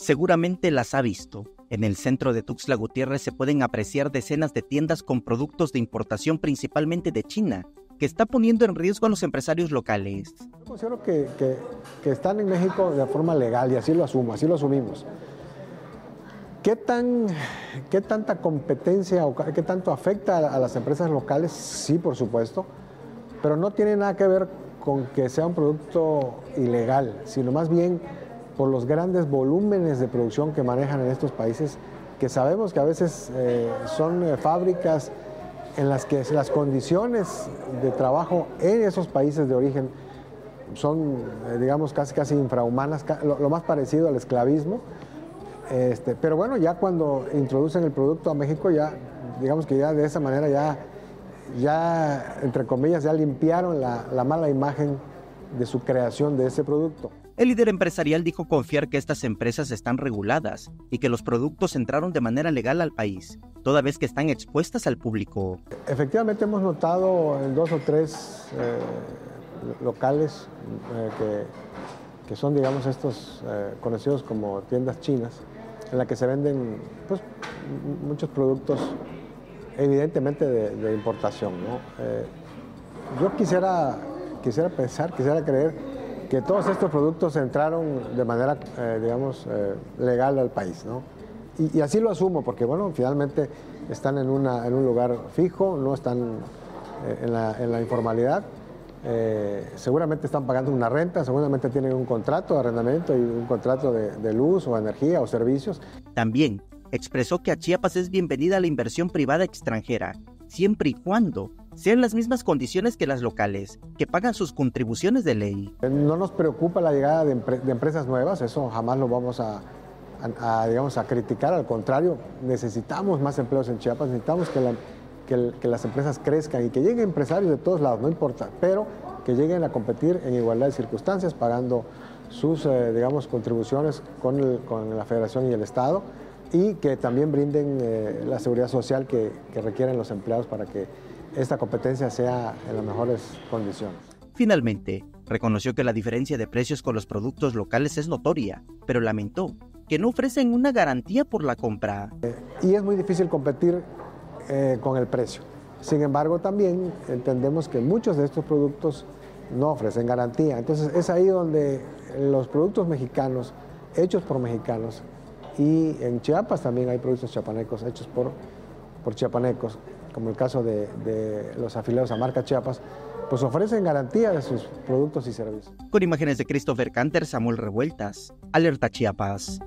Seguramente las ha visto. En el centro de Tuxtla Gutiérrez se pueden apreciar decenas de tiendas con productos de importación principalmente de China, que está poniendo en riesgo a los empresarios locales. Yo considero que, que, están en México de forma legal y así lo asumo, así lo asumimos. ¿Qué, tan, qué tanta competencia o qué tanto afecta a las empresas locales? Sí, por supuesto, pero no tiene nada que ver con que sea un producto ilegal, sino más bien por los grandes volúmenes de producción que manejan en estos países, que sabemos que a veces eh, son eh, fábricas en las que las condiciones de trabajo en esos países de origen son, eh, digamos, casi, casi infrahumanas, lo, más parecido al esclavismo. Este, pero bueno, ya cuando introducen el producto a México, ya, digamos que ya de esa manera ya, ya entre comillas, ya limpiaron la, la mala imagen de su creación de ese producto. El líder empresarial dijo confiar que estas empresas están reguladas y que los productos entraron de manera legal al país, toda vez que están expuestas al público. Efectivamente hemos notado en dos o tres eh, locales eh, que, son, digamos, estos eh, conocidos como tiendas chinas, en la que se venden pues, muchos productos evidentemente de, importación. yo quisiera, quisiera pensar, quisiera creer que todos estos productos entraron de manera, eh, digamos, eh, legal al país, ¿no? Y, así lo asumo, porque, bueno, finalmente están en, una, en un lugar fijo, no están eh, en, la, informalidad, seguramente están pagando una renta, seguramente tienen un contrato de arrendamiento y un contrato de, de luz o energía o servicios. También expresó que a Chiapas es bienvenida la inversión privada extranjera, siempre y cuando sean las mismas condiciones que las locales, que pagan sus contribuciones de ley. No nos preocupa la llegada de, empresas nuevas, eso jamás lo vamos a, digamos, a criticar, al contrario, necesitamos más empleos en Chiapas, necesitamos que, las empresas crezcan y que lleguen empresarios de todos lados, no importa, pero que lleguen a competir en igualdad de circunstancias, pagando sus, eh, digamos, contribuciones con, con la Federación y el Estado y que también brinden eh, la seguridad social que, requieren los empleados para que esta competencia sea en las mejores condiciones. Finalmente, reconoció que la diferencia de precios con los productos locales es notoria, pero lamentó que no ofrecen una garantía por la compra. Eh, y es muy difícil competir eh, con el precio. Sin embargo, también entendemos que muchos de estos productos no ofrecen garantía. Entonces es ahí donde los productos mexicanos, hechos por mexicanos, y en Chiapas también hay productos chiapanecos hechos por, por chiapanecos, como el caso de, los afiliados a marca Chiapas, pues ofrecen garantía de sus productos y servicios. Con imágenes de Christopher Canter, Samuel Revueltas, Alerta Chiapas.